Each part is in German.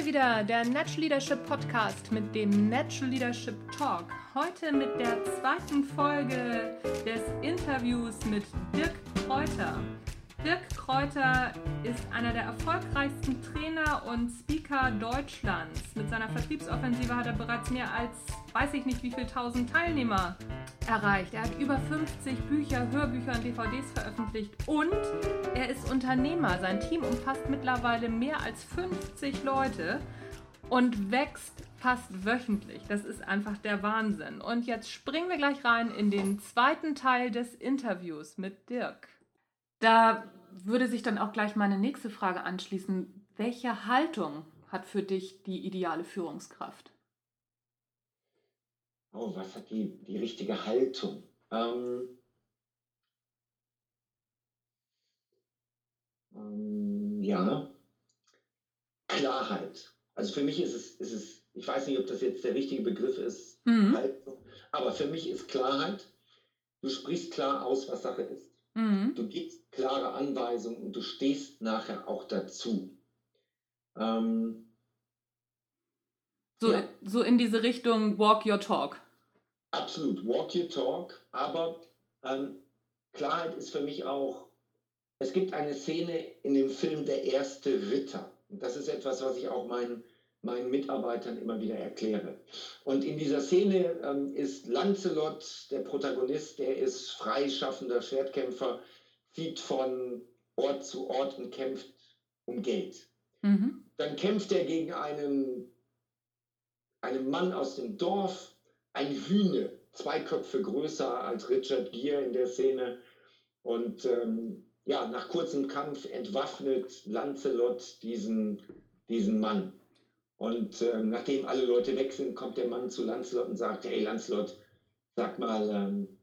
Heute wieder der Natural Leadership Podcast mit dem Natural Leadership Talk. Heute mit der zweiten Folge des Interviews mit Dirk Kräuter. Dirk Kräuter ist einer der erfolgreichsten Trainer und Speaker Deutschlands. Mit seiner Vertriebsoffensive hat er bereits mehr als, weiß ich nicht wie viel tausend Teilnehmer erreicht. Er hat über 50 Bücher, Hörbücher und DVDs veröffentlicht und er ist Unternehmer. Sein Team umfasst mittlerweile mehr als 50 Leute und wächst fast wöchentlich. Das ist einfach der Wahnsinn. Und jetzt springen wir gleich rein in den zweiten Teil des Interviews mit Dirk. Da würde sich dann auch gleich meine nächste Frage anschließen. Welche Haltung hat für dich die ideale Führungskraft? Oh, was hat die, die richtige Haltung? Ähm, ähm, ja, Klarheit. Also für mich ist es, ist es, ich weiß nicht, ob das jetzt der richtige Begriff ist, mhm. Haltung, aber für mich ist Klarheit, du sprichst klar aus, was Sache ist. Mhm. Du gibst klare Anweisungen und du stehst nachher auch dazu. Ähm, so, ja. so in diese Richtung Walk Your Talk. Absolut, Walk Your Talk. Aber ähm, Klarheit ist für mich auch, es gibt eine Szene in dem Film Der erste Ritter. Und das ist etwas, was ich auch meinen, meinen Mitarbeitern immer wieder erkläre. Und in dieser Szene ähm, ist Lancelot, der Protagonist, der ist freischaffender Schwertkämpfer, zieht von Ort zu Ort und kämpft um Geld. Mhm. Dann kämpft er gegen einen, einen Mann aus dem Dorf, ein Hühne, zwei Köpfe größer als Richard Gere in der Szene. Und ähm, ja, nach kurzem Kampf entwaffnet Lancelot diesen, diesen Mann. Und äh, nachdem alle Leute weg sind, kommt der Mann zu Lancelot und sagt, hey Lancelot, sag mal, ähm,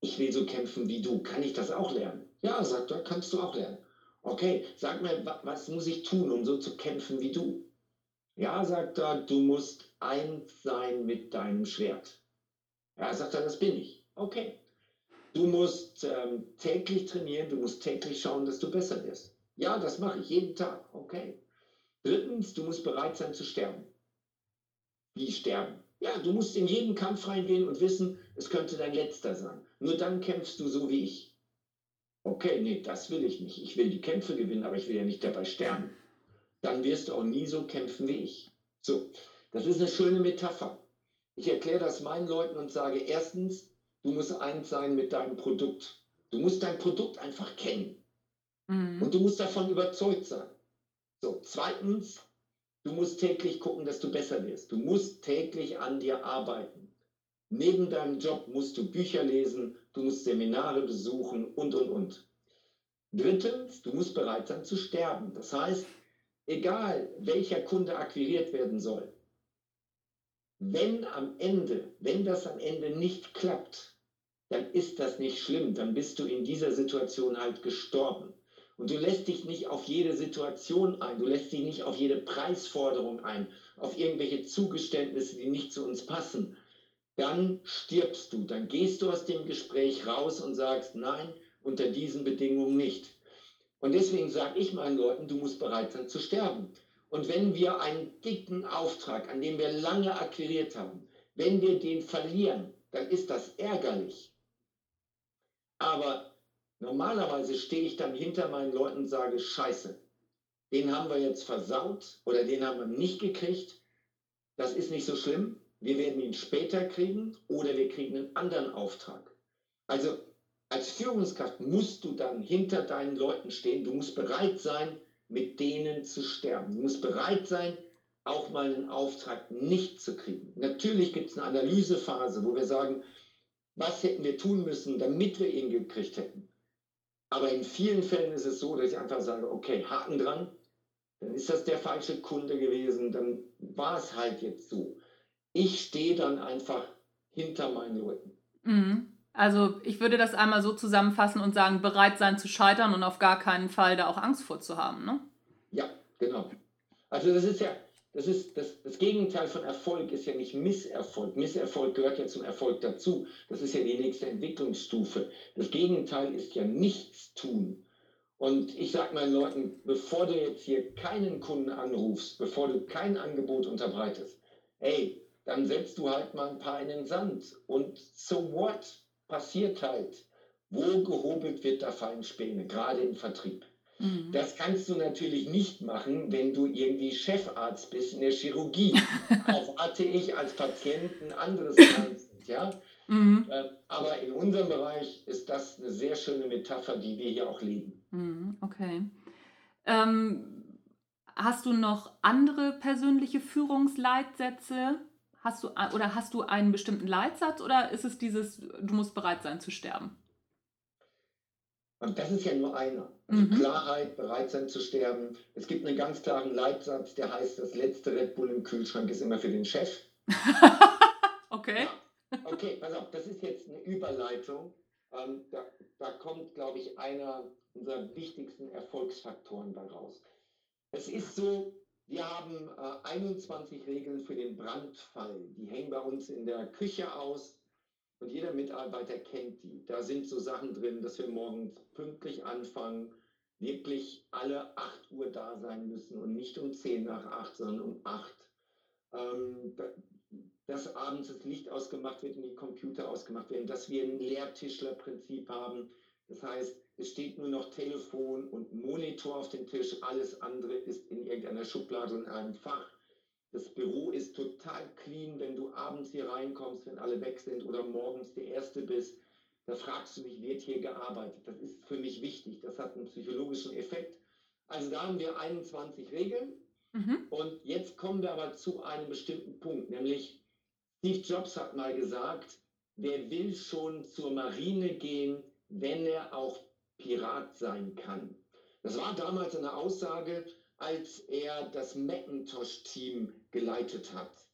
ich will so kämpfen wie du. Kann ich das auch lernen? Ja, sagt er, kannst du auch lernen. Okay, sag mir, was muss ich tun, um so zu kämpfen wie du? Ja, sagt er, du musst eins sein mit deinem Schwert. Ja, sagt er, das bin ich. Okay. Du musst ähm, täglich trainieren, du musst täglich schauen, dass du besser wirst. Ja, das mache ich jeden Tag. Okay. Drittens, du musst bereit sein zu sterben. Wie sterben? Ja, du musst in jeden Kampf reingehen und wissen, es könnte dein letzter sein. Nur dann kämpfst du so wie ich. Okay, nee, das will ich nicht. Ich will die Kämpfe gewinnen, aber ich will ja nicht dabei sterben. Dann wirst du auch nie so kämpfen wie ich. So, das ist eine schöne Metapher. Ich erkläre das meinen Leuten und sage, erstens, du musst eins sein mit deinem Produkt. Du musst dein Produkt einfach kennen. Mhm. Und du musst davon überzeugt sein. So, zweitens, du musst täglich gucken, dass du besser wirst. Du musst täglich an dir arbeiten. Neben deinem Job musst du Bücher lesen, du musst Seminare besuchen und, und, und. Drittens, du musst bereit sein zu sterben. Das heißt, egal welcher Kunde akquiriert werden soll, wenn am Ende, wenn das am Ende nicht klappt, dann ist das nicht schlimm, dann bist du in dieser Situation halt gestorben. Und du lässt dich nicht auf jede Situation ein, du lässt dich nicht auf jede Preisforderung ein, auf irgendwelche Zugeständnisse, die nicht zu uns passen. Dann stirbst du, dann gehst du aus dem Gespräch raus und sagst, nein, unter diesen Bedingungen nicht. Und deswegen sage ich meinen Leuten, du musst bereit sein zu sterben. Und wenn wir einen dicken Auftrag, an dem wir lange akquiriert haben, wenn wir den verlieren, dann ist das ärgerlich. Aber Normalerweise stehe ich dann hinter meinen Leuten und sage, scheiße, den haben wir jetzt versaut oder den haben wir nicht gekriegt. Das ist nicht so schlimm. Wir werden ihn später kriegen oder wir kriegen einen anderen Auftrag. Also als Führungskraft musst du dann hinter deinen Leuten stehen. Du musst bereit sein, mit denen zu sterben. Du musst bereit sein, auch mal einen Auftrag nicht zu kriegen. Natürlich gibt es eine Analysephase, wo wir sagen, was hätten wir tun müssen, damit wir ihn gekriegt hätten. Aber in vielen Fällen ist es so, dass ich einfach sage, okay, Haken dran, dann ist das der falsche Kunde gewesen, dann war es halt jetzt so. Ich stehe dann einfach hinter meinen Leuten. Mhm. Also ich würde das einmal so zusammenfassen und sagen, bereit sein zu scheitern und auf gar keinen Fall da auch Angst vor zu haben, ne? Ja, genau. Also das ist ja, das ist das, das Gegenteil von Erfolg ist ja nicht Misserfolg. Misserfolg gehört ja zum Erfolg dazu. Das ist ja die nächste Entwicklungsstufe. Das Gegenteil ist ja nichts tun. Und ich sage meinen Leuten, bevor du jetzt hier keinen Kunden anrufst, bevor du kein Angebot unterbreitest, hey, dann setzt du halt mal ein paar in den Sand. Und so what? Passiert halt. Wo gehobelt wird, da fallen Späne, gerade im Vertrieb. Mhm. Das kannst du natürlich nicht machen, wenn du irgendwie Chefarzt bist in der Chirurgie. Erwarte ich als Patient ein anderes Mindset, ja? Mhm. Äh, aber in unserem Bereich ist das eine sehr schöne Metapher, die wir hier auch leben. Mhm, okay. Ähm, hast du noch andere persönliche Führungsleitsätze? Hast du, oder hast du einen bestimmten Leitsatz oder ist es dieses, du musst bereit sein zu sterben? Und das ist ja nur einer. Also mhm. Klarheit, bereit sein zu sterben. Es gibt einen ganz klaren Leitsatz, der heißt, das letzte Red Bull im Kühlschrank ist immer für den Chef. okay. Ja. Okay, pass auf, das ist jetzt eine Überleitung. Ähm, da, da kommt, glaube ich, einer unserer wichtigsten Erfolgsfaktoren daraus. Es ist so, wir haben äh, 21 Regeln für den Brandfall. Die hängen bei uns in der Küche aus und jeder Mitarbeiter kennt die. Da sind so Sachen drin, dass wir morgens pünktlich anfangen, wirklich alle 8 Uhr da sein müssen und nicht um 10 nach 8, sondern um 8. Ähm, dass abends das Licht ausgemacht wird und die Computer ausgemacht werden, dass wir ein Lehrtischlerprinzip haben. Das heißt, es steht nur noch Telefon und Monitor auf dem Tisch, alles andere ist in irgendeiner Schublade und einem Fach. Das Büro ist total clean, wenn du abends hier reinkommst, wenn alle weg sind oder morgens der Erste bist. Da fragst du dich, wird hier gearbeitet? Das ist für mich wichtig. Das hat einen psychologischen Effekt. Also da haben wir 21 Regeln. Mhm. Und jetzt kommen wir aber zu einem bestimmten Punkt, nämlich Steve Jobs hat mal gesagt, wer will schon zur Marine gehen, wenn er auch Pirat sein kann. Das war damals eine Aussage, als er das Macintosh-Team geleitet hat.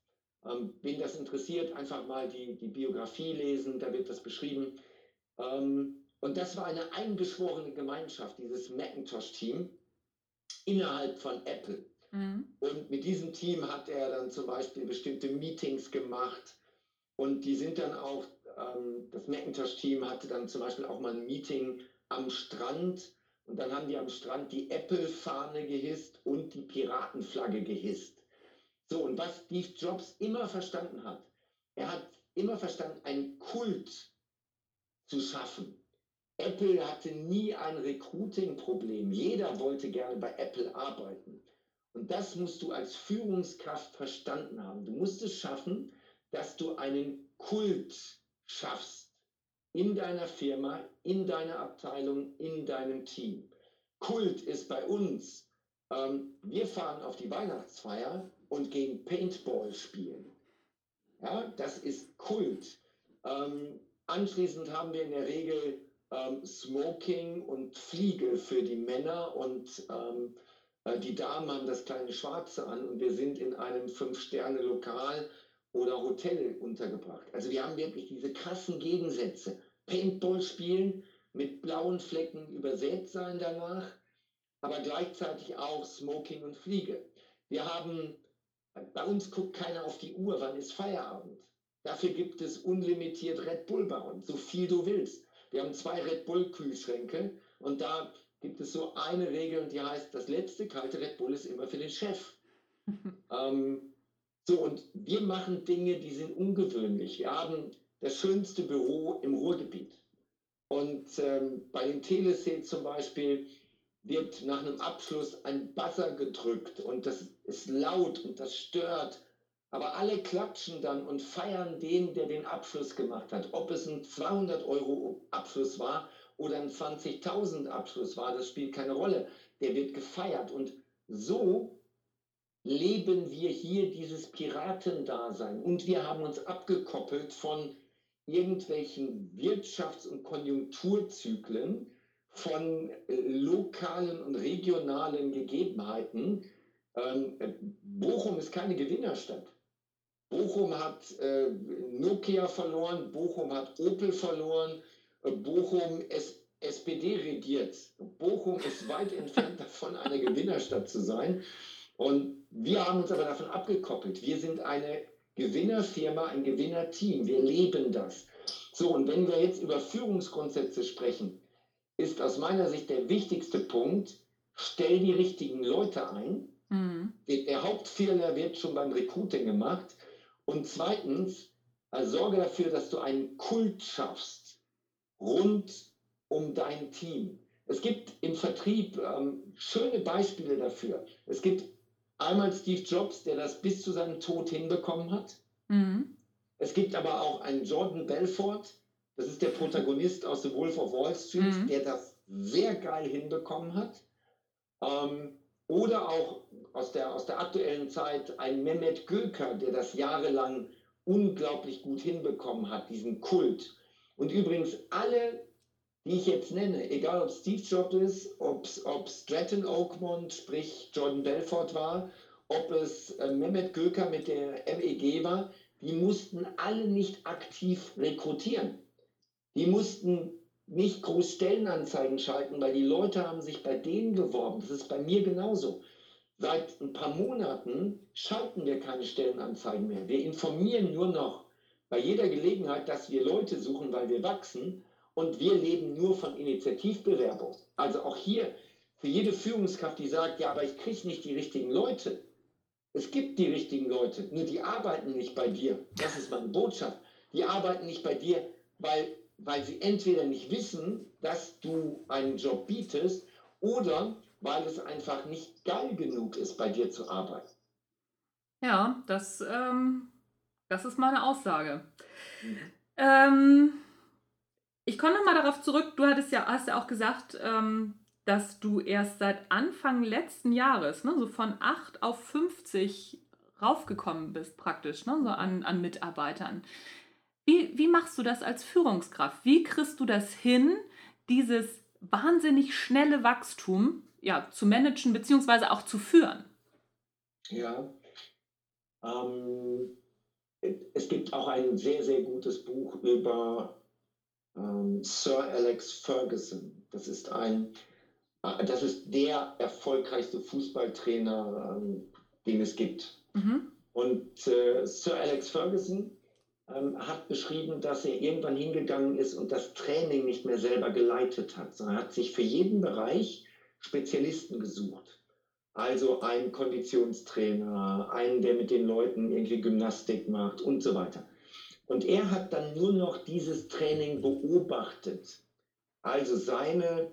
Ähm, wen das interessiert, einfach mal die, die Biografie lesen, da wird das beschrieben. Ähm, und das war eine eingeschworene Gemeinschaft, dieses Macintosh-Team innerhalb von Apple. Mhm. Und mit diesem Team hat er dann zum Beispiel bestimmte Meetings gemacht. Und die sind dann auch, ähm, das Macintosh-Team hatte dann zum Beispiel auch mal ein Meeting am Strand und dann haben die am Strand die Apple-Fahne gehisst und die Piratenflagge gehisst. So, und was Steve Jobs immer verstanden hat, er hat immer verstanden, einen Kult zu schaffen. Apple hatte nie ein Recruiting-Problem. Jeder wollte gerne bei Apple arbeiten. Und das musst du als Führungskraft verstanden haben. Du musst es schaffen, dass du einen Kult schaffst in deiner Firma, in deiner Abteilung, in deinem Team. Kult ist bei uns, ähm, wir fahren auf die Weihnachtsfeier und gehen Paintball spielen. Ja, das ist Kult. Ähm, anschließend haben wir in der Regel ähm, Smoking und Fliege für die Männer und ähm, äh, die Damen haben das kleine Schwarze an und wir sind in einem Fünf-Sterne-Lokal oder Hotel untergebracht. Also wir haben wirklich diese krassen Gegensätze. Paintball spielen, mit blauen Flecken übersät sein danach, aber gleichzeitig auch Smoking und Fliege. Wir haben, bei uns guckt keiner auf die Uhr, wann ist Feierabend. Dafür gibt es unlimitiert Red Bull bei uns, so viel du willst. Wir haben zwei Red Bull Kühlschränke und da gibt es so eine Regel und die heißt, das letzte kalte Red Bull ist immer für den Chef. ähm, so, und wir machen Dinge, die sind ungewöhnlich. Wir haben das schönste Büro im Ruhrgebiet. Und ähm, bei den Telesales zum Beispiel wird nach einem Abschluss ein Buzzer gedrückt und das ist laut und das stört. Aber alle klatschen dann und feiern den, der den Abschluss gemacht hat. Ob es ein 200 Euro Abschluss war oder ein 20.000 Abschluss war, das spielt keine Rolle. Der wird gefeiert. Und so leben wir hier dieses Piratendasein. Und wir haben uns abgekoppelt von irgendwelchen Wirtschafts- und Konjunkturzyklen, von äh, lokalen und regionalen Gegebenheiten. Ähm, Bochum ist keine Gewinnerstadt. Bochum hat äh, Nokia verloren, Bochum hat Opel verloren, äh, Bochum ist SPD regiert. Bochum ist weit entfernt davon, eine Gewinnerstadt zu sein. Und wir haben uns aber davon abgekoppelt. Wir sind eine Gewinnerfirma, ein Gewinnerteam. Wir leben das. So, und wenn wir jetzt über Führungsgrundsätze sprechen, ist aus meiner Sicht der wichtigste Punkt, stell die richtigen Leute ein. Mhm. Der, Hauptfehler wird schon beim Recruiting gemacht. Und zweitens, also sorge dafür, dass du einen Kult schaffst rund um dein Team. Es gibt im Vertrieb ähm, schöne Beispiele dafür. Es gibt einmal Steve Jobs, der das bis zu seinem Tod hinbekommen hat. Mhm. Es gibt aber auch einen Jordan Belfort, das ist der Protagonist aus The Wolf of Wall Street, mhm. der das sehr geil hinbekommen hat. Ähm, oder auch aus der, aus der aktuellen Zeit ein Mehmet Göker, der das jahrelang unglaublich gut hinbekommen hat, diesen Kult. Und übrigens alle die ich jetzt nenne, egal ob Steve Jobs ist, ob Stratton Oakmont, sprich Jordan Belfort war, ob es äh, Mehmet Göker mit der MEG war, die mussten alle nicht aktiv rekrutieren. Die mussten nicht groß Stellenanzeigen schalten, weil die Leute haben sich bei denen beworben. Das ist bei mir genauso. Seit ein paar Monaten schalten wir keine Stellenanzeigen mehr. Wir informieren nur noch bei jeder Gelegenheit, dass wir Leute suchen, weil wir wachsen und wir leben nur von Initiativbewerbung. Also auch hier für jede Führungskraft, die sagt, ja, aber ich kriege nicht die richtigen Leute. Es gibt die richtigen Leute, nur die arbeiten nicht bei dir. Das ist meine Botschaft. Die arbeiten nicht bei dir, weil, weil sie entweder nicht wissen, dass du einen Job bietest oder weil es einfach nicht geil genug ist, bei dir zu arbeiten. Ja, das, ähm, das ist meine Aussage. Mhm. Ähm, ich komme nochmal darauf zurück, du hattest ja, hast ja auch gesagt, ähm, dass du erst seit Anfang letzten Jahres, ne, so von 8 auf 50 raufgekommen bist praktisch, ne, so an, an Mitarbeitern. Wie, wie machst du das als Führungskraft? Wie kriegst du das hin, dieses wahnsinnig schnelle Wachstum ja, zu managen bzw. auch zu führen? Ja, ähm, es gibt auch ein sehr, sehr gutes Buch über ähm, Sir Alex Ferguson. Das ist ein, äh, das ist der erfolgreichste Fußballtrainer, ähm, den es gibt. Mhm. Und äh, Sir Alex Ferguson ähm, hat beschrieben, dass er irgendwann hingegangen ist und das Training nicht mehr selber geleitet hat, sondern hat sich für jeden Bereich Spezialisten gesucht. Also ein Konditionstrainer, einen, der mit den Leuten irgendwie Gymnastik macht und so weiter. Und er hat dann nur noch dieses Training beobachtet. Also seine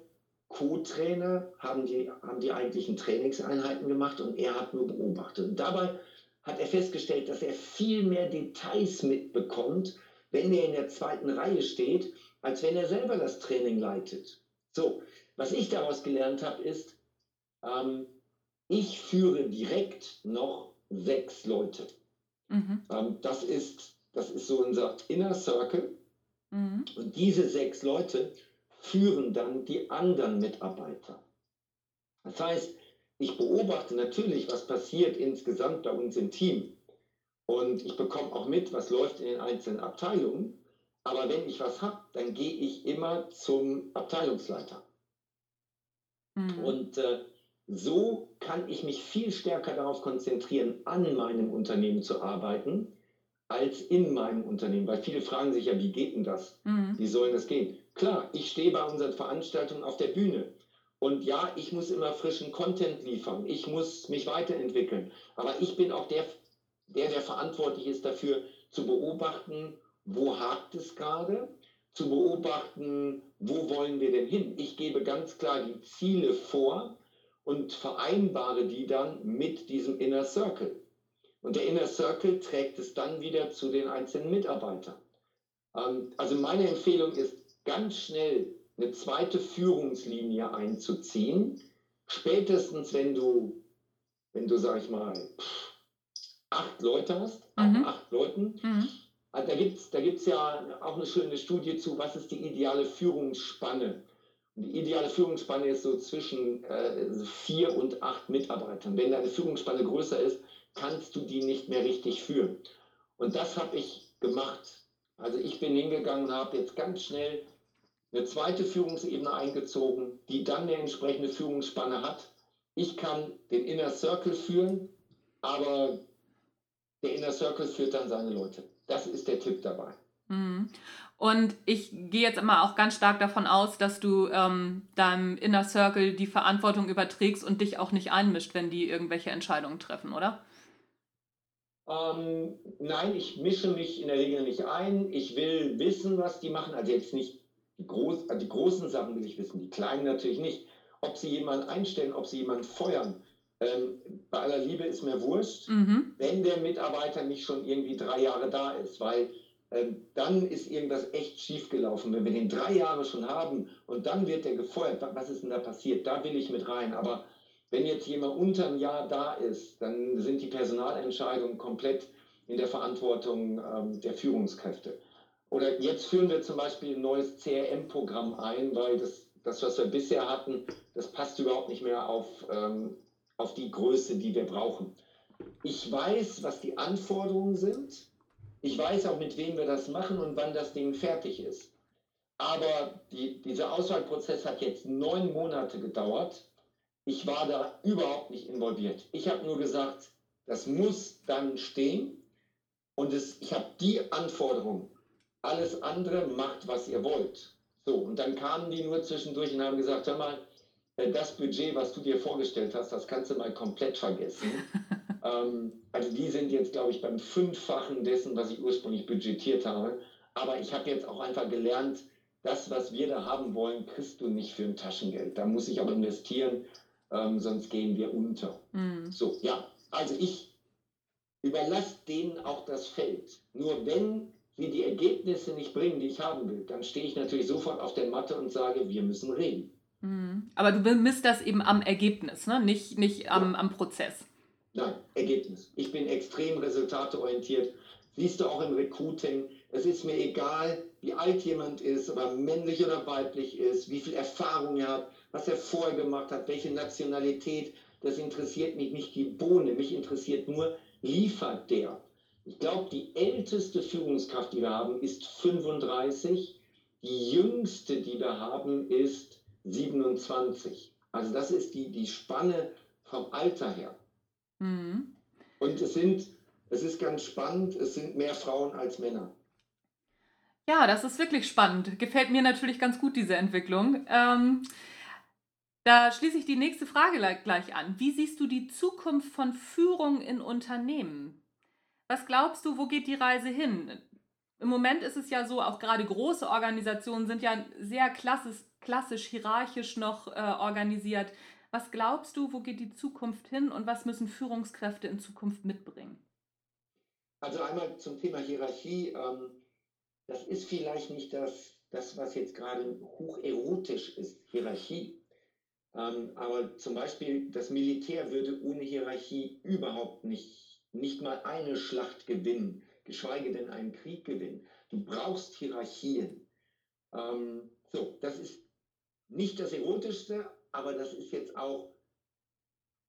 Co-Trainer haben die, haben die eigentlichen Trainingseinheiten gemacht und er hat nur beobachtet. Und dabei hat er festgestellt, dass er viel mehr Details mitbekommt, wenn er in der zweiten Reihe steht, als wenn er selber das Training leitet. So, was ich daraus gelernt habe, ist, ähm, ich führe direkt noch sechs Leute. Mhm. Ähm, das ist das ist so unser Inner Circle. Mhm. Und diese sechs Leute führen dann die anderen Mitarbeiter. Das heißt, ich beobachte natürlich, was passiert insgesamt bei uns im Team. Und ich bekomme auch mit, was läuft in den einzelnen Abteilungen. Aber wenn ich was habe, dann gehe ich immer zum Abteilungsleiter. Mhm. Und äh, so kann ich mich viel stärker darauf konzentrieren, an meinem Unternehmen zu arbeiten als in meinem Unternehmen. Weil viele fragen sich ja, wie geht denn das? Mhm. Wie soll das gehen? Klar, ich stehe bei unseren Veranstaltungen auf der Bühne. Und ja, ich muss immer frischen Content liefern. Ich muss mich weiterentwickeln. Aber ich bin auch der, der, der verantwortlich ist dafür, zu beobachten, wo hakt es gerade, zu beobachten, wo wollen wir denn hin. Ich gebe ganz klar die Ziele vor und vereinbare die dann mit diesem Inner Circle. Und der Inner Circle trägt es dann wieder zu den einzelnen Mitarbeitern. Ähm, also meine Empfehlung ist, ganz schnell eine zweite Führungslinie einzuziehen. Spätestens, wenn du, wenn du, sag ich mal, acht Leute hast, mhm. acht Leuten, mhm. Also da gibt es da gibt's ja auch eine schöne Studie zu, was ist die ideale Führungsspanne. Und die ideale Führungsspanne ist so zwischen äh, vier und acht Mitarbeitern. Wenn deine Führungsspanne größer ist, kannst du die nicht mehr richtig führen. Und das habe ich gemacht. Also ich bin hingegangen habe jetzt ganz schnell eine zweite Führungsebene eingezogen, die dann eine entsprechende Führungsspanne hat. Ich kann den Inner Circle führen, aber der Inner Circle führt dann seine Leute. Das ist der Tipp dabei. Mhm. Und ich gehe jetzt immer auch ganz stark davon aus, dass du ähm, deinem Inner Circle die Verantwortung überträgst und dich auch nicht einmischt, wenn die irgendwelche Entscheidungen treffen, oder? Ähm, nein, ich mische mich in der Regel nicht ein. Ich will wissen, was die machen. Also jetzt nicht die, groß, also die großen Sachen will ich wissen, die kleinen natürlich nicht. Ob sie jemanden einstellen, ob sie jemanden feuern. Ähm, bei aller Liebe ist mir wurscht, mhm. wenn der Mitarbeiter nicht schon irgendwie drei Jahre da ist, weil ähm, dann ist irgendwas echt schief gelaufen. Wenn wir den drei Jahre schon haben und dann wird der gefeuert, was ist denn da passiert? Da will ich mit rein. Aber wenn jetzt jemand unter einem Jahr da ist, dann sind die Personalentscheidungen komplett in der Verantwortung ähm, der Führungskräfte. Oder jetzt führen wir zum Beispiel ein neues CRM-Programm ein, weil das, das, was wir bisher hatten, das passt überhaupt nicht mehr auf, ähm, auf die Größe, die wir brauchen. Ich weiß, was die Anforderungen sind ich weiß auch, mit wem wir das machen und wann das Ding fertig ist. Aber die, dieser Auswahlprozess hat jetzt neun Monate gedauert. Ich war da überhaupt nicht involviert. Ich habe nur gesagt, das muss dann stehen. Und es, ich habe die Anforderung. Alles andere macht, was ihr wollt. So, und dann kamen die nur zwischendurch und haben gesagt, hör mal, äh, das Budget, was du dir vorgestellt hast, das kannst du mal komplett vergessen. Ähm, also die sind jetzt, glaube ich, beim Fünffachen dessen, was ich ursprünglich budgetiert habe. Aber ich habe jetzt auch einfach gelernt, das, was wir da haben wollen, kriegst du nicht für ein Taschengeld. Da muss ich auch investieren, ähm, sonst gehen wir unter. Mhm. So, ja, also ich überlasse denen auch das Feld. Nur wenn sie die Ergebnisse nicht bringen, die ich haben will, dann stehe ich natürlich sofort auf der Matte und sage, wir müssen reden. Mhm. Aber du misst das eben am Ergebnis, ne? nicht, nicht am, ja. am Prozess. Nein, Ergebnis. Ich bin extrem resultateorientiert. Siehst du auch im Recruiting. Es ist mir egal, wie alt jemand ist, ob er männlich oder weiblich ist, wie viel Erfahrung er hat, was er vorher gemacht hat, welche Nationalität. Das interessiert mich nicht die Bohne. Mich interessiert nur, liefert der. Ich glaube, die älteste Führungskraft, die wir haben, ist 35. Die jüngste, die wir haben, ist 27. Also das ist die, die Spanne vom Alter her. Mhm. Und es sind, es ist ganz spannend, es sind mehr Frauen als Männer. Ja, das ist wirklich spannend. Gefällt mir natürlich ganz gut, diese Entwicklung. Ähm, da schließe ich die nächste Frage gleich an. Wie siehst du die Zukunft von Führung in Unternehmen? Was glaubst du, wo geht die Reise hin? Im Moment ist es ja so, auch gerade große Organisationen sind ja sehr klassisch, klassisch hierarchisch noch äh, organisiert. Was glaubst du, wo geht die Zukunft hin und was müssen Führungskräfte in Zukunft mitbringen? Also einmal zum Thema Hierarchie. Ähm, das ist vielleicht nicht das, das, was jetzt gerade hocherotisch ist, Hierarchie. Ähm, aber zum Beispiel das Militär würde ohne Hierarchie überhaupt nicht, nicht mal eine Schlacht gewinnen, geschweige denn einen Krieg gewinnen. Du brauchst Hierarchien. Ähm, so, das ist nicht das Erotischste, aber das ist jetzt auch,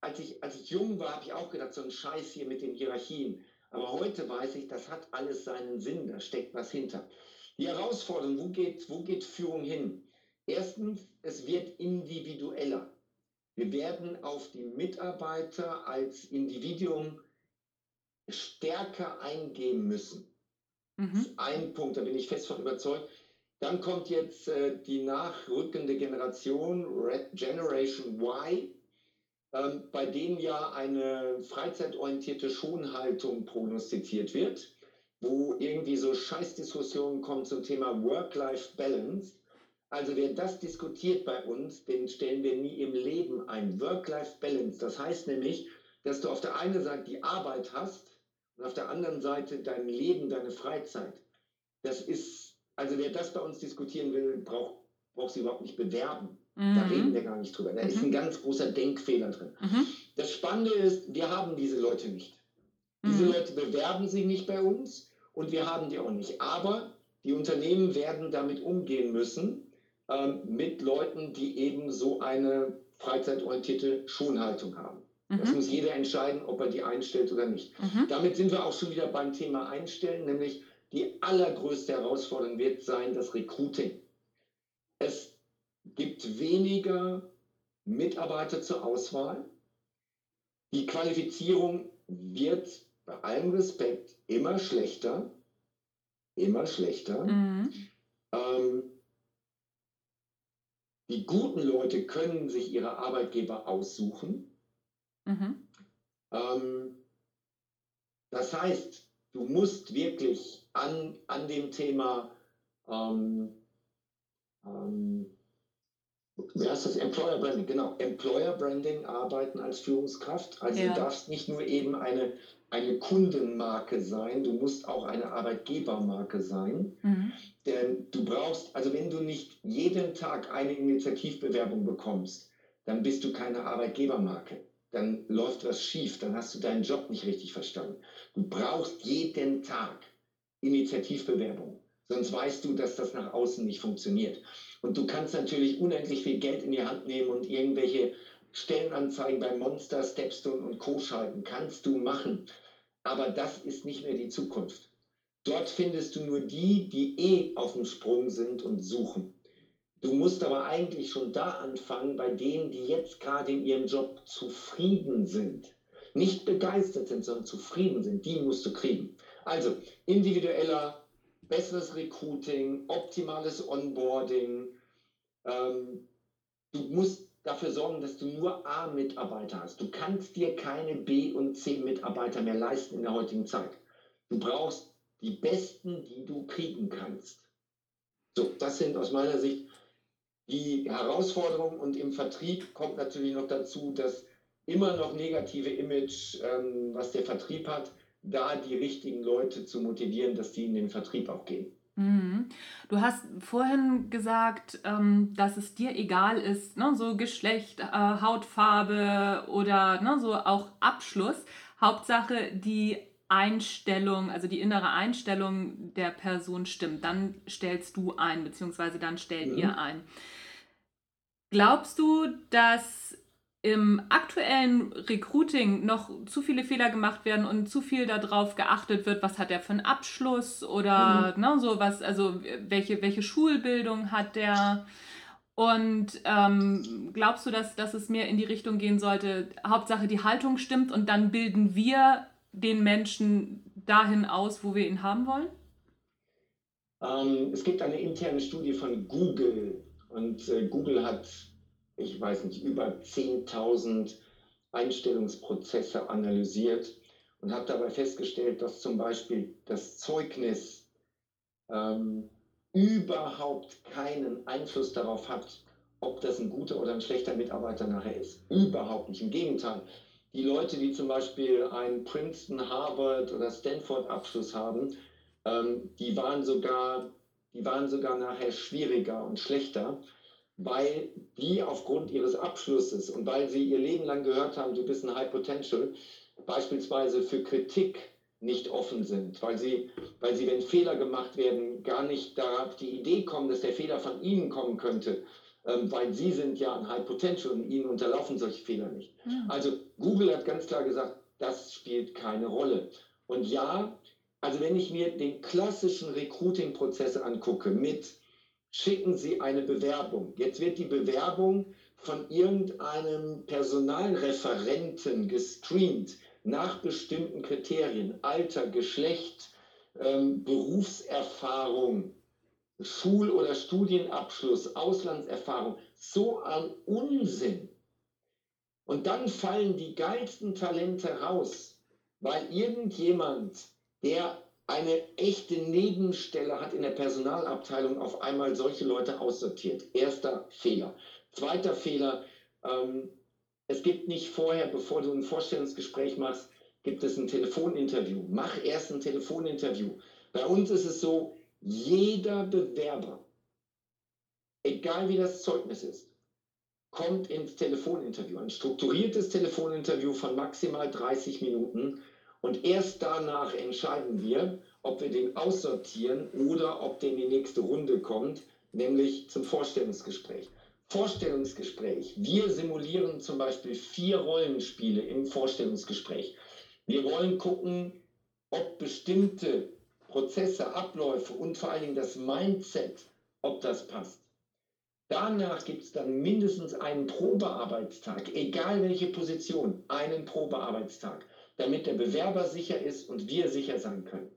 als ich, als ich jung war, habe ich auch gedacht, so ein Scheiß hier mit den Hierarchien. Aber heute weiß ich, das hat alles seinen Sinn, da steckt was hinter. Die Herausforderung, wo geht, wo geht Führung hin? Erstens, es wird individueller. Wir werden auf die Mitarbeiter als Individuum stärker eingehen müssen. Mhm. Das ist ein Punkt, da bin ich fest von überzeugt. Dann kommt jetzt äh, die nachrückende Generation, Red Generation Y, ähm, bei denen ja eine freizeitorientierte Schonhaltung prognostiziert wird, wo irgendwie so Scheißdiskussionen kommen zum Thema Work-Life-Balance. Also wer das diskutiert bei uns, den stellen wir nie im Leben ein. Work-Life-Balance, das heißt nämlich, dass du auf der einen Seite die Arbeit hast und auf der anderen Seite dein Leben, deine Freizeit. Das ist also wer das bei uns diskutieren will, braucht, braucht sie überhaupt nicht bewerben. Mhm. Da reden wir gar nicht drüber. Da mhm. ist ein ganz großer Denkfehler drin. Mhm. Das Spannende ist, wir haben diese Leute nicht. Diese mhm. Leute bewerben sich nicht bei uns und wir haben die auch nicht. Aber die Unternehmen werden damit umgehen müssen, ähm, mit Leuten, die eben so eine freizeitorientierte Schonhaltung haben. Das mhm. muss jeder entscheiden, ob er die einstellt oder nicht. Mhm. Damit sind wir auch schon wieder beim Thema Einstellen, nämlich die allergrößte Herausforderung wird sein das Recruiting. Es gibt weniger Mitarbeiter zur Auswahl. Die Qualifizierung wird bei allem Respekt immer schlechter. immer schlechter. Mhm. Ähm, die guten Leute können sich ihre Arbeitgeber aussuchen. Mhm. Ähm, das heißt, du musst wirklich an, an dem Thema ähm, ähm, wie heißt das? Employer Branding, genau. Employer Branding arbeiten als Führungskraft. Also ja. du darfst nicht nur eben eine, eine Kundenmarke sein, du musst auch eine Arbeitgebermarke sein. Mhm. Denn du brauchst, also wenn du nicht jeden Tag eine Initiativbewerbung bekommst, dann bist du keine Arbeitgebermarke. Dann läuft was schief, dann hast du deinen Job nicht richtig verstanden. Du brauchst jeden Tag Initiativbewerbungen. Sonst weißt du, dass das nach außen nicht funktioniert. Und du kannst natürlich unendlich viel Geld in die Hand nehmen und irgendwelche Stellenanzeigen bei Monster, Stepstone und Co. schalten. Kannst du machen. Aber das ist nicht mehr die Zukunft. Dort findest du nur die, die eh auf dem Sprung sind und suchen. Du musst aber eigentlich schon da anfangen, bei denen, die jetzt gerade in ihrem Job zufrieden sind. Nicht begeistert sind, sondern zufrieden sind. Die musst du kriegen. Also individueller besseres Recruiting, optimales Onboarding. Ähm, du musst dafür sorgen, dass du nur A-Mitarbeiter hast. Du kannst dir keine B- und C-Mitarbeiter mehr leisten in der heutigen Zeit. Du brauchst die besten, die du kriegen kannst. So, das sind aus meiner Sicht die Herausforderungen und im Vertrieb kommt natürlich noch dazu, dass immer noch negative Image, ähm, was der Vertrieb hat, da die richtigen Leute zu motivieren, dass die in den Vertrieb auch gehen. Mhm. Du hast vorhin gesagt, ähm, dass es dir egal ist, ne, so Geschlecht, äh, Hautfarbe oder ne, so auch Abschluss. Hauptsache die Einstellung, also die innere Einstellung der Person stimmt. Dann stellst du ein, beziehungsweise dann stellt mhm. ihr ein. Glaubst du, dass im aktuellen Recruiting noch zu viele Fehler gemacht werden und zu viel darauf geachtet wird, was hat er für einen Abschluss oder mhm. ne, so was, also welche, welche Schulbildung hat der? Und ähm, glaubst du, dass, dass es mehr in die Richtung gehen sollte, Hauptsache die Haltung stimmt und dann bilden wir den Menschen dahin aus, wo wir ihn haben wollen? Ähm, es gibt eine interne Studie von Google und äh, Google hat ich weiß nicht, über 10.000 Einstellungsprozesse analysiert und habe dabei festgestellt, dass zum Beispiel das Zeugnis ähm, überhaupt keinen Einfluss darauf hat, ob das ein guter oder ein schlechter Mitarbeiter nachher ist. Überhaupt nicht. Im Gegenteil. Die Leute, die zum Beispiel einen Princeton, Harvard oder Stanford Abschluss haben, ähm, die, waren sogar, die waren sogar nachher schwieriger und schlechter weil die aufgrund ihres Abschlusses und weil sie ihr Leben lang gehört haben, du bist ein High Potential, beispielsweise für Kritik nicht offen sind, weil sie, weil sie, wenn Fehler gemacht werden, gar nicht darauf die Idee kommen, dass der Fehler von ihnen kommen könnte, ähm, weil sie sind ja ein High Potential und ihnen unterlaufen solche Fehler nicht. Ja. Also Google hat ganz klar gesagt, das spielt keine Rolle. Und ja, also wenn ich mir den klassischen Recruiting-Prozess angucke mit schicken Sie eine Bewerbung. Jetzt wird die Bewerbung von irgendeinem Personalreferenten gestreamt nach bestimmten Kriterien, Alter, Geschlecht, ähm, Berufserfahrung, Schul- oder Studienabschluss, Auslandserfahrung. So ein Unsinn. Und dann fallen die geilsten Talente raus, weil irgendjemand, der eine echte Nebenstelle hat in der Personalabteilung auf einmal solche Leute aussortiert. Erster Fehler. Zweiter Fehler, ähm, es gibt nicht vorher, bevor du ein Vorstellungsgespräch machst, gibt es ein Telefoninterview. Mach erst ein Telefoninterview. Bei uns ist es so, jeder Bewerber, egal wie das Zeugnis ist, kommt ins Telefoninterview. Ein strukturiertes Telefoninterview von maximal 30 Minuten und erst danach entscheiden wir, ob wir den aussortieren oder ob der in die nächste Runde kommt, nämlich zum Vorstellungsgespräch. Vorstellungsgespräch. Wir simulieren zum Beispiel vier Rollenspiele im Vorstellungsgespräch. Wir wollen gucken, ob bestimmte Prozesse, Abläufe und vor allen Dingen das Mindset, ob das passt. Danach gibt es dann mindestens einen Probearbeitstag, egal welche Position, einen Probearbeitstag damit der Bewerber sicher ist und wir sicher sein können.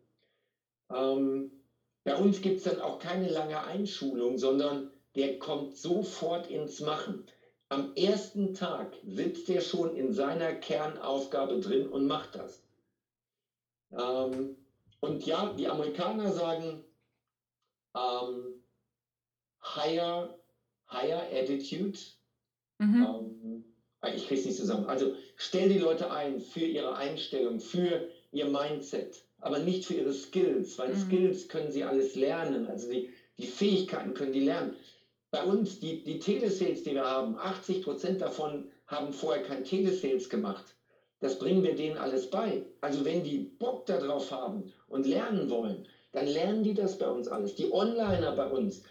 Ähm, Bei uns gibt es dann auch keine lange Einschulung, sondern der kommt sofort ins Machen. Am ersten Tag sitzt er schon in seiner Kernaufgabe drin und macht das. Ähm, und ja, die Amerikaner sagen ähm, higher, higher attitude. Mhm. Ähm, ich kriege es nicht zusammen. Also stell die Leute ein für ihre Einstellung, für ihr Mindset, aber nicht für ihre Skills, weil mhm. Skills können sie alles lernen. Also die, die Fähigkeiten können die lernen. Bei uns, die, die Telesales, die wir haben, 80 Prozent davon haben vorher kein Telesales gemacht. Das bringen wir denen alles bei. Also wenn die Bock darauf haben und lernen wollen, dann lernen die das bei uns alles. Die Onliner bei uns,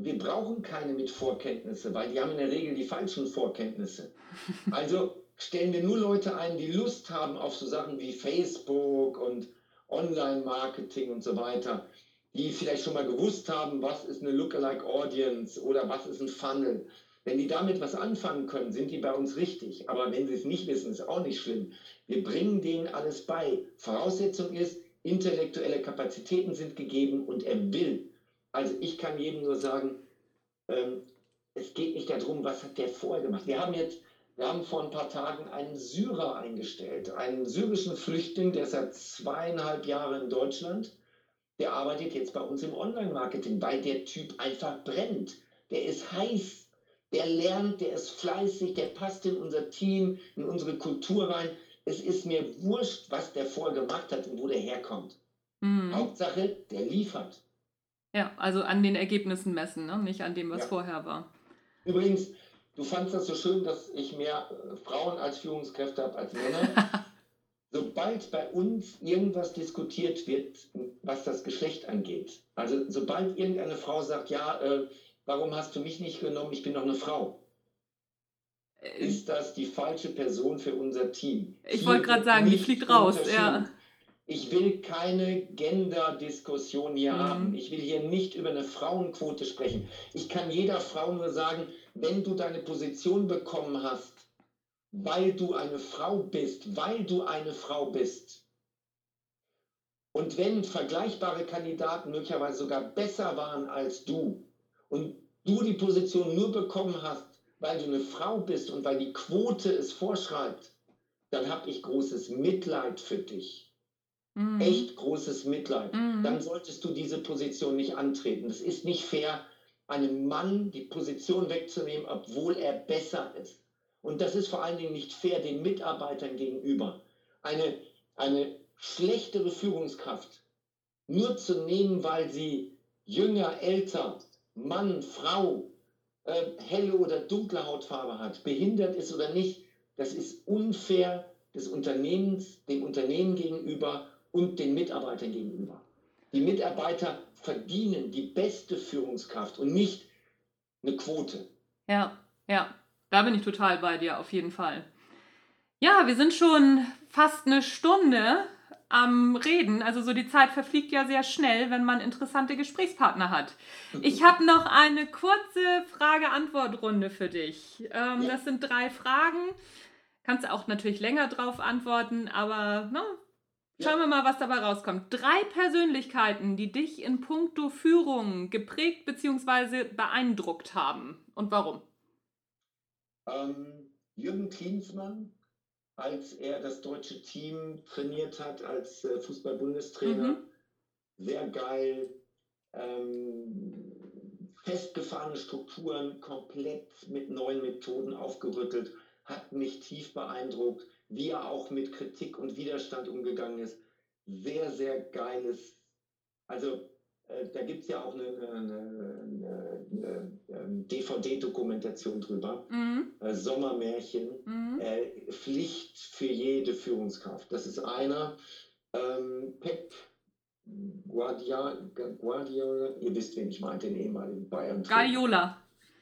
wir brauchen keine mit Vorkenntnisse, weil die haben in der Regel die falschen Vorkenntnisse. Also stellen wir nur Leute ein, die Lust haben auf so Sachen wie Facebook und Online-Marketing und so weiter die vielleicht schon mal gewusst haben, was ist eine Lookalike Audience oder was ist ein Funnel. Wenn die damit was anfangen können, sind die bei uns richtig. Aber wenn sie es nicht wissen, ist auch nicht schlimm. Wir bringen denen alles bei. Voraussetzung ist, intellektuelle Kapazitäten sind gegeben und er will. Also ich kann jedem nur sagen, ähm, es geht nicht darum, was hat der vorher gemacht. Wir haben jetzt, wir haben vor ein paar Tagen einen Syrer eingestellt, einen syrischen Flüchtling, der ist seit zweieinhalb Jahren in Deutschland der arbeitet jetzt bei uns im Online-Marketing, weil der Typ einfach brennt. Der ist heiß, der lernt, der ist fleißig, der passt in unser Team, in unsere Kultur rein. Es ist mir wurscht, was der vorher gemacht hat und wo der herkommt. Mhm. Hauptsache, der liefert. Ja, also an den Ergebnissen messen, ne? nicht an dem, was ja. vorher war. Übrigens, du fandest das so schön, dass ich mehr äh, Frauen als Führungskräfte habe als Männer. sobald bei uns irgendwas diskutiert wird, was das Geschlecht angeht, also sobald irgendeine Frau sagt, ja, äh, warum hast du mich nicht genommen, ich bin doch eine Frau, äh, ist das die falsche Person für unser Team. Ich wollte gerade sagen, die fliegt raus, ja. Ich will keine Gender-Diskussion hier mhm. haben. Ich will hier nicht über eine Frauenquote sprechen. Ich kann jeder Frau nur sagen, wenn du deine Position bekommen hast, weil du eine Frau bist, weil du eine Frau bist. Und wenn vergleichbare Kandidaten möglicherweise sogar besser waren als du und du die Position nur bekommen hast, weil du eine Frau bist und weil die Quote es vorschreibt, dann habe ich großes Mitleid für dich. Mhm. Echt großes Mitleid. Mhm. Dann solltest du diese Position nicht antreten. Es ist nicht fair, einem Mann die Position wegzunehmen, obwohl er besser ist. Und das ist vor allen Dingen nicht fair den Mitarbeitern gegenüber. Eine, eine schlechtere Führungskraft nur zu nehmen, weil sie jünger, älter, Mann, Frau, äh, helle oder dunkle Hautfarbe hat, behindert ist oder nicht, das ist unfair des Unternehmens, dem Unternehmen gegenüber und den Mitarbeitern gegenüber. Die Mitarbeiter verdienen die beste Führungskraft und nicht eine Quote. Ja, ja. Da bin ich total bei dir, auf jeden Fall. Ja, wir sind schon fast eine Stunde am Reden. Also so die Zeit verfliegt ja sehr schnell, wenn man interessante Gesprächspartner hat. Ich habe noch eine kurze Frage-Antwort-Runde für dich. Ähm, ja. Das sind drei Fragen. Kannst du auch natürlich länger drauf antworten, aber ne, schauen wir mal, was dabei rauskommt. Drei Persönlichkeiten, die dich in puncto Führung geprägt bzw. beeindruckt haben und warum? Ähm, Jürgen Klinsmann, als er das deutsche Team trainiert hat als äh, Fußball-Bundestrainer, mhm. sehr geil. Ähm, festgefahrene Strukturen komplett mit neuen Methoden aufgerüttelt, hat mich tief beeindruckt, wie er auch mit Kritik und Widerstand umgegangen ist. Sehr, sehr geiles, also äh, da gibt es ja auch eine, eine, eine, eine DVD-Dokumentation drüber. Mhm. Äh, Sommermärchen. Mhm. Äh, Pflicht für jede Führungskraft. Das ist einer. Ähm, Pep Guardia, Guardiola, ihr wisst, wen ich meinte, den ehemaligen Bayern. Guardiola.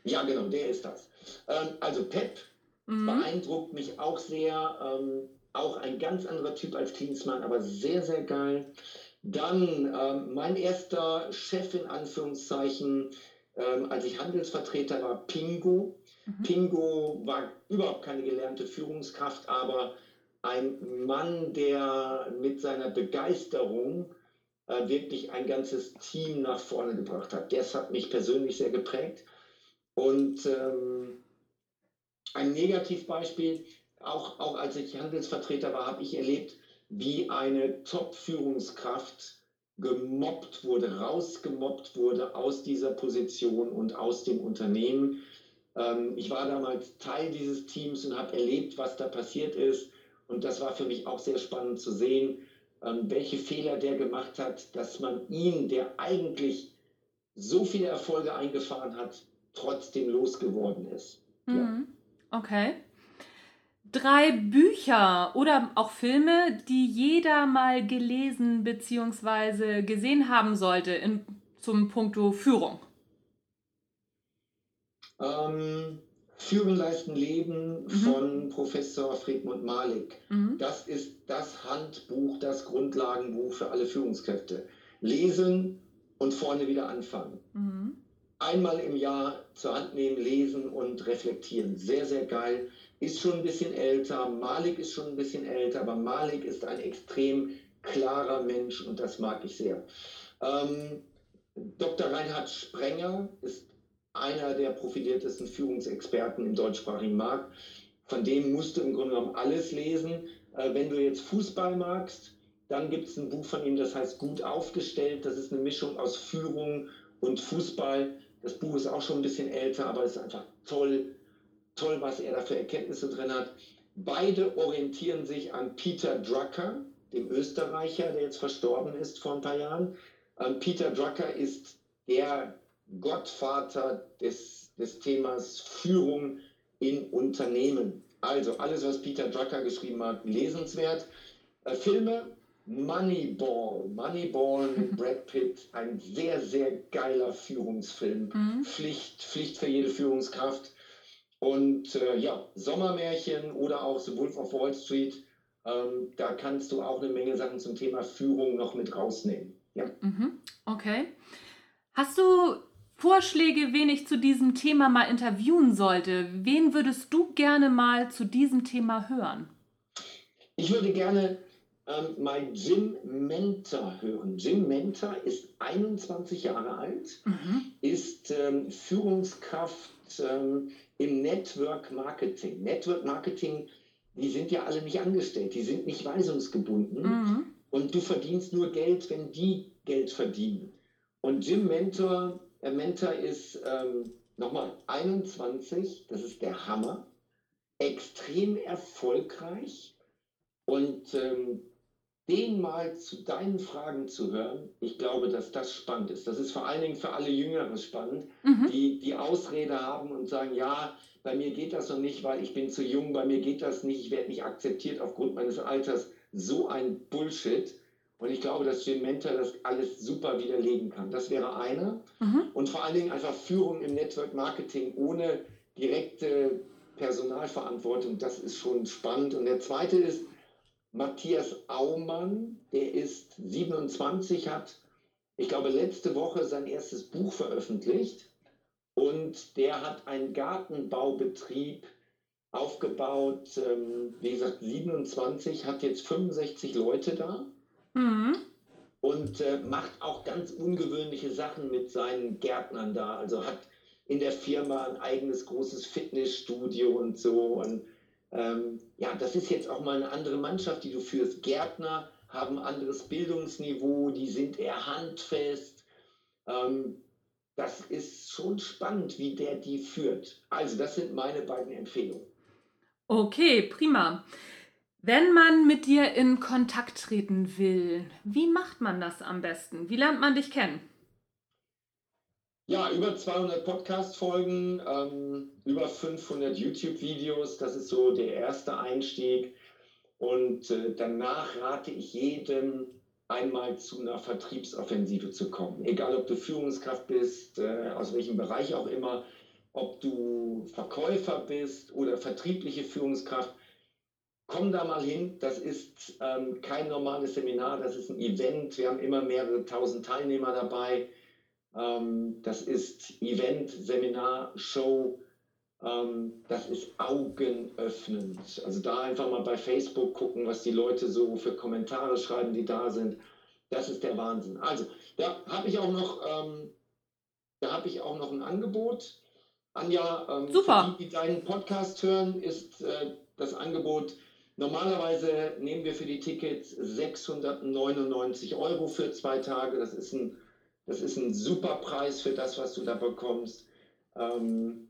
Ja, genau, der ist das. Ähm, also Pep mhm. beeindruckt mich auch sehr. Ähm, auch ein ganz anderer Typ als Klinsmann, aber sehr, sehr geil. Dann ähm, mein erster Chef in Anführungszeichen, ähm, als ich Handelsvertreter war, Pingo. Mhm. Pingo war überhaupt keine gelernte Führungskraft, aber ein Mann, der mit seiner Begeisterung äh, wirklich ein ganzes Team nach vorne gebracht hat. Das hat mich persönlich sehr geprägt. Und ähm, ein Negativbeispiel, auch, auch als ich Handelsvertreter war, habe ich erlebt, wie eine Top-Führungskraft gemobbt wurde, rausgemobbt wurde aus dieser Position und aus dem Unternehmen. Ähm, ich war damals Teil dieses Teams und habe erlebt, was da passiert ist. Und das war für mich auch sehr spannend zu sehen, ähm, welche Fehler der gemacht hat, dass man ihn, der eigentlich so viele Erfolge eingefahren hat, trotzdem losgeworden ist. Mhm. Ja. Okay. Drei Bücher oder auch Filme, die jeder mal gelesen bzw. gesehen haben sollte in, zum Punkto Führung. Ähm, Führen, Leisten, Leben mhm. von Professor Friedmund Malik. Mhm. Das ist das Handbuch, das Grundlagenbuch für alle Führungskräfte. Lesen und vorne wieder anfangen. Mhm. Einmal im Jahr zur Hand nehmen, lesen und reflektieren. Sehr, sehr geil. Ist schon ein bisschen älter. Malik ist schon ein bisschen älter, aber Malik ist ein extrem klarer Mensch und das mag ich sehr. Ähm, Dr. Reinhard Sprenger ist einer der profiliertesten Führungsexperten im deutschsprachigen Markt. Von dem musst du im Grunde genommen alles lesen. Äh, wenn du jetzt Fußball magst, dann gibt es ein Buch von ihm, das heißt Gut aufgestellt. Das ist eine Mischung aus Führung und Fußball. Das Buch ist auch schon ein bisschen älter, aber es ist einfach toll, toll, was er da für Erkenntnisse drin hat. Beide orientieren sich an Peter Drucker, dem Österreicher, der jetzt verstorben ist vor ein paar Jahren. Ähm, Peter Drucker ist der Gottvater des, des Themas Führung in Unternehmen. Also alles, was Peter Drucker geschrieben hat, lesenswert. Äh, Filme, Moneyball. Moneyball mit Brad Pitt, ein sehr, sehr geiler Führungsfilm. Mhm. Pflicht, Pflicht für jede Führungskraft. Und äh, ja, Sommermärchen oder auch The Wolf of Wall Street, ähm, da kannst du auch eine Menge Sachen zum Thema Führung noch mit rausnehmen. Ja. Mhm. Okay. Hast du Vorschläge, wen ich zu diesem Thema mal interviewen sollte. Wen würdest du gerne mal zu diesem Thema hören? Ich würde gerne ähm, mal Jim Mentor hören. Jim Mentor ist 21 Jahre alt, mhm. ist ähm, Führungskraft ähm, im Network Marketing. Network Marketing, die sind ja alle nicht angestellt, die sind nicht weisungsgebunden mhm. und du verdienst nur Geld, wenn die Geld verdienen. Und Jim Mentor Herr Mentor ist ähm, nochmal 21, das ist der Hammer, extrem erfolgreich und ähm, den mal zu deinen Fragen zu hören, ich glaube, dass das spannend ist. Das ist vor allen Dingen für alle Jüngere spannend, mhm. die die Ausrede haben und sagen, ja, bei mir geht das noch nicht, weil ich bin zu jung, bei mir geht das nicht, ich werde nicht akzeptiert aufgrund meines Alters. So ein Bullshit. Und ich glaube, dass Jim Mentor das alles super widerlegen kann. Das wäre einer. Mhm. Und vor allen Dingen einfach Führung im Network Marketing ohne direkte Personalverantwortung. Das ist schon spannend. Und der zweite ist Matthias Aumann. Der ist 27, hat, ich glaube, letzte Woche sein erstes Buch veröffentlicht. Und der hat einen Gartenbaubetrieb aufgebaut. Ähm, wie gesagt, 27, hat jetzt 65 Leute da Mhm. Und äh, macht auch ganz ungewöhnliche Sachen mit seinen Gärtnern da. Also hat in der Firma ein eigenes großes Fitnessstudio und so. Und ähm, ja, das ist jetzt auch mal eine andere Mannschaft, die du führst. Gärtner haben anderes Bildungsniveau, die sind eher handfest. Ähm, das ist schon spannend, wie der die führt. Also, das sind meine beiden Empfehlungen. Okay, prima. Wenn man mit dir in Kontakt treten will, wie macht man das am besten? Wie lernt man dich kennen? Ja, über 200 Podcast-Folgen, ähm, über 500 YouTube-Videos, das ist so der erste Einstieg. Und äh, danach rate ich jedem, einmal zu einer Vertriebsoffensive zu kommen. Egal, ob du Führungskraft bist, äh, aus welchem Bereich auch immer, ob du Verkäufer bist oder vertriebliche Führungskraft Komm da mal hin, das ist ähm, kein normales Seminar, das ist ein Event. Wir haben immer mehrere tausend Teilnehmer dabei. Ähm, das ist Event, Seminar, Show. Ähm, das ist augenöffnend. Also da einfach mal bei Facebook gucken, was die Leute so für Kommentare schreiben, die da sind. das ist der Wahnsinn. Also, da habe ich auch noch, ähm, da habe ich auch noch ein Angebot. Anja, ähm, Super. für die, die deinen Podcast hören, ist äh, das Angebot, normalerweise nehmen wir für die Tickets 699 Euro für zwei Tage. Das ist ein, das ist ein super Preis für das, was du da bekommst. Ähm,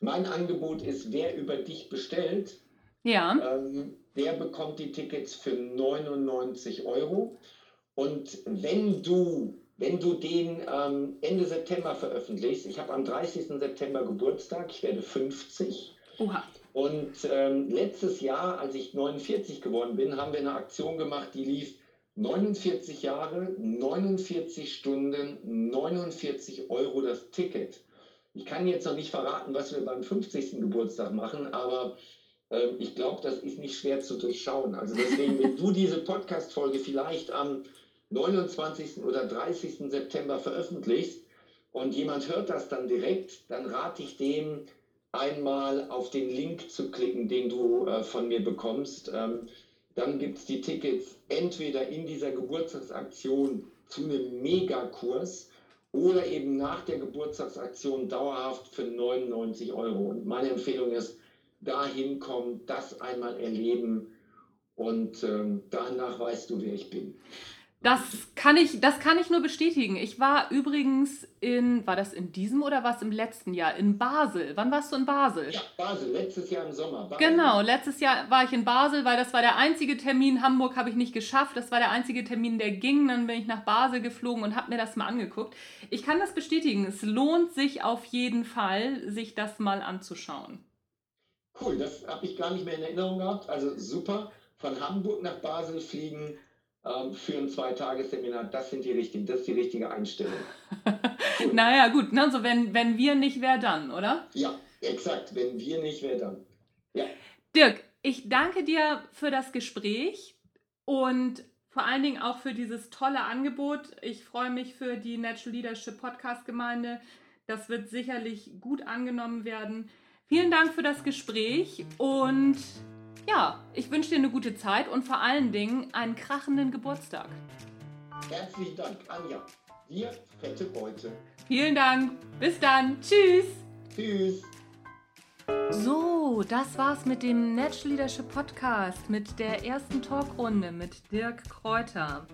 mein Angebot ist, wer über dich bestellt, Ja. ähm, der bekommt die Tickets für 99 Euro. Und wenn du, wenn du den ähm, Ende September veröffentlichst, ich habe am 30. September Geburtstag, ich werde 50. Oha. Und ähm, letztes Jahr, als ich 49 geworden bin, haben wir eine Aktion gemacht, die lief 49 Jahre, 49 Stunden, 49 Euro das Ticket. Ich kann jetzt noch nicht verraten, was wir beim 50. Geburtstag machen, aber ähm, ich glaube, das ist nicht schwer zu durchschauen. Also deswegen, wenn du diese Podcast-Folge vielleicht am 29. oder 30. September veröffentlichst und jemand hört das dann direkt, dann rate ich dem, einmal auf den Link zu klicken, den du äh, von mir bekommst. Ähm, dann gibt es die Tickets entweder in dieser Geburtstagsaktion zu einem Megakurs oder eben nach der Geburtstagsaktion dauerhaft für 99 Euro. Und meine Empfehlung ist, da hinkommen, das einmal erleben und ähm, danach weißt du, wer ich bin. Das kann ich, das kann ich nur bestätigen. Ich war übrigens in, war das in diesem oder war es im letzten Jahr? In Basel. Wann warst du in Basel? Ja, Basel, letztes Jahr im Sommer. Basel. Genau, letztes Jahr war ich in Basel, weil das war der einzige Termin. Hamburg habe ich nicht geschafft. Das war der einzige Termin, der ging. Dann bin ich nach Basel geflogen und habe mir das mal angeguckt. Ich kann das bestätigen. Es lohnt sich auf jeden Fall, sich das mal anzuschauen. Cool, das habe ich gar nicht mehr in Erinnerung gehabt. Also super. Von Hamburg nach Basel fliegen für ein Zweitagesseminar, das sind die richtigen, das ist die richtige Einstellung. Cool. Naja, gut, ne? so wenn, wenn wir nicht, wer dann, oder? Ja, exakt. Wenn wir nicht, wer dann? Ja, Dirk, ich danke dir für das Gespräch und vor allen Dingen auch für dieses tolle Angebot. Ich freue mich für die Natural Leadership Podcast Gemeinde. Das wird sicherlich gut angenommen werden. Vielen Dank für das Gespräch und ja, ich wünsche dir eine gute Zeit und vor allen Dingen einen krachenden Geburtstag. herzlichen Dank, Anja. Dir fette Beute. Vielen Dank. Bis dann. Tschüss. Tschüss. So, das war's mit dem Natural Leadership Podcast, mit der ersten Talkrunde mit Dirk Kräuter.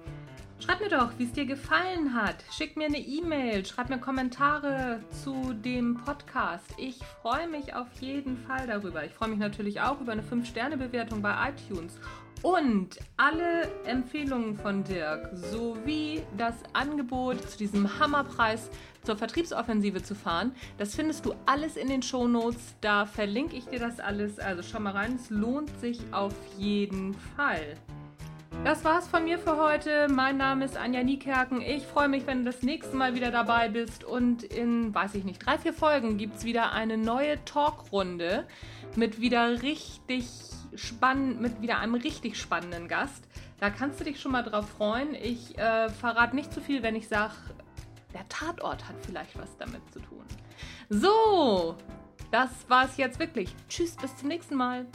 Schreib mir doch, wie es dir gefallen hat. Schick mir eine E-Mail, schreib mir Kommentare zu dem Podcast. Ich freue mich auf jeden Fall darüber. Ich freue mich natürlich auch über eine 5-Sterne-Bewertung bei iTunes. Und alle Empfehlungen von Dirk sowie das Angebot zu diesem Hammerpreis zur Vertriebsoffensive zu fahren, das findest du alles in den Shownotes. Da verlinke ich dir das alles. Also schau mal rein, es lohnt sich auf jeden Fall. Das war's von mir für heute. Mein Name ist Anja Niekerken. Ich freue mich, wenn du das nächste Mal wieder dabei bist. Und in, weiß ich nicht, drei, vier Folgen gibt's wieder eine neue Talkrunde mit wieder richtig spannend, mit wieder einem richtig spannenden Gast. Da kannst du dich schon mal drauf freuen. Ich äh, verrate nicht zu viel, wenn ich sage, der Tatort hat vielleicht was damit zu tun. So, das war's jetzt wirklich. Tschüss, bis zum nächsten Mal.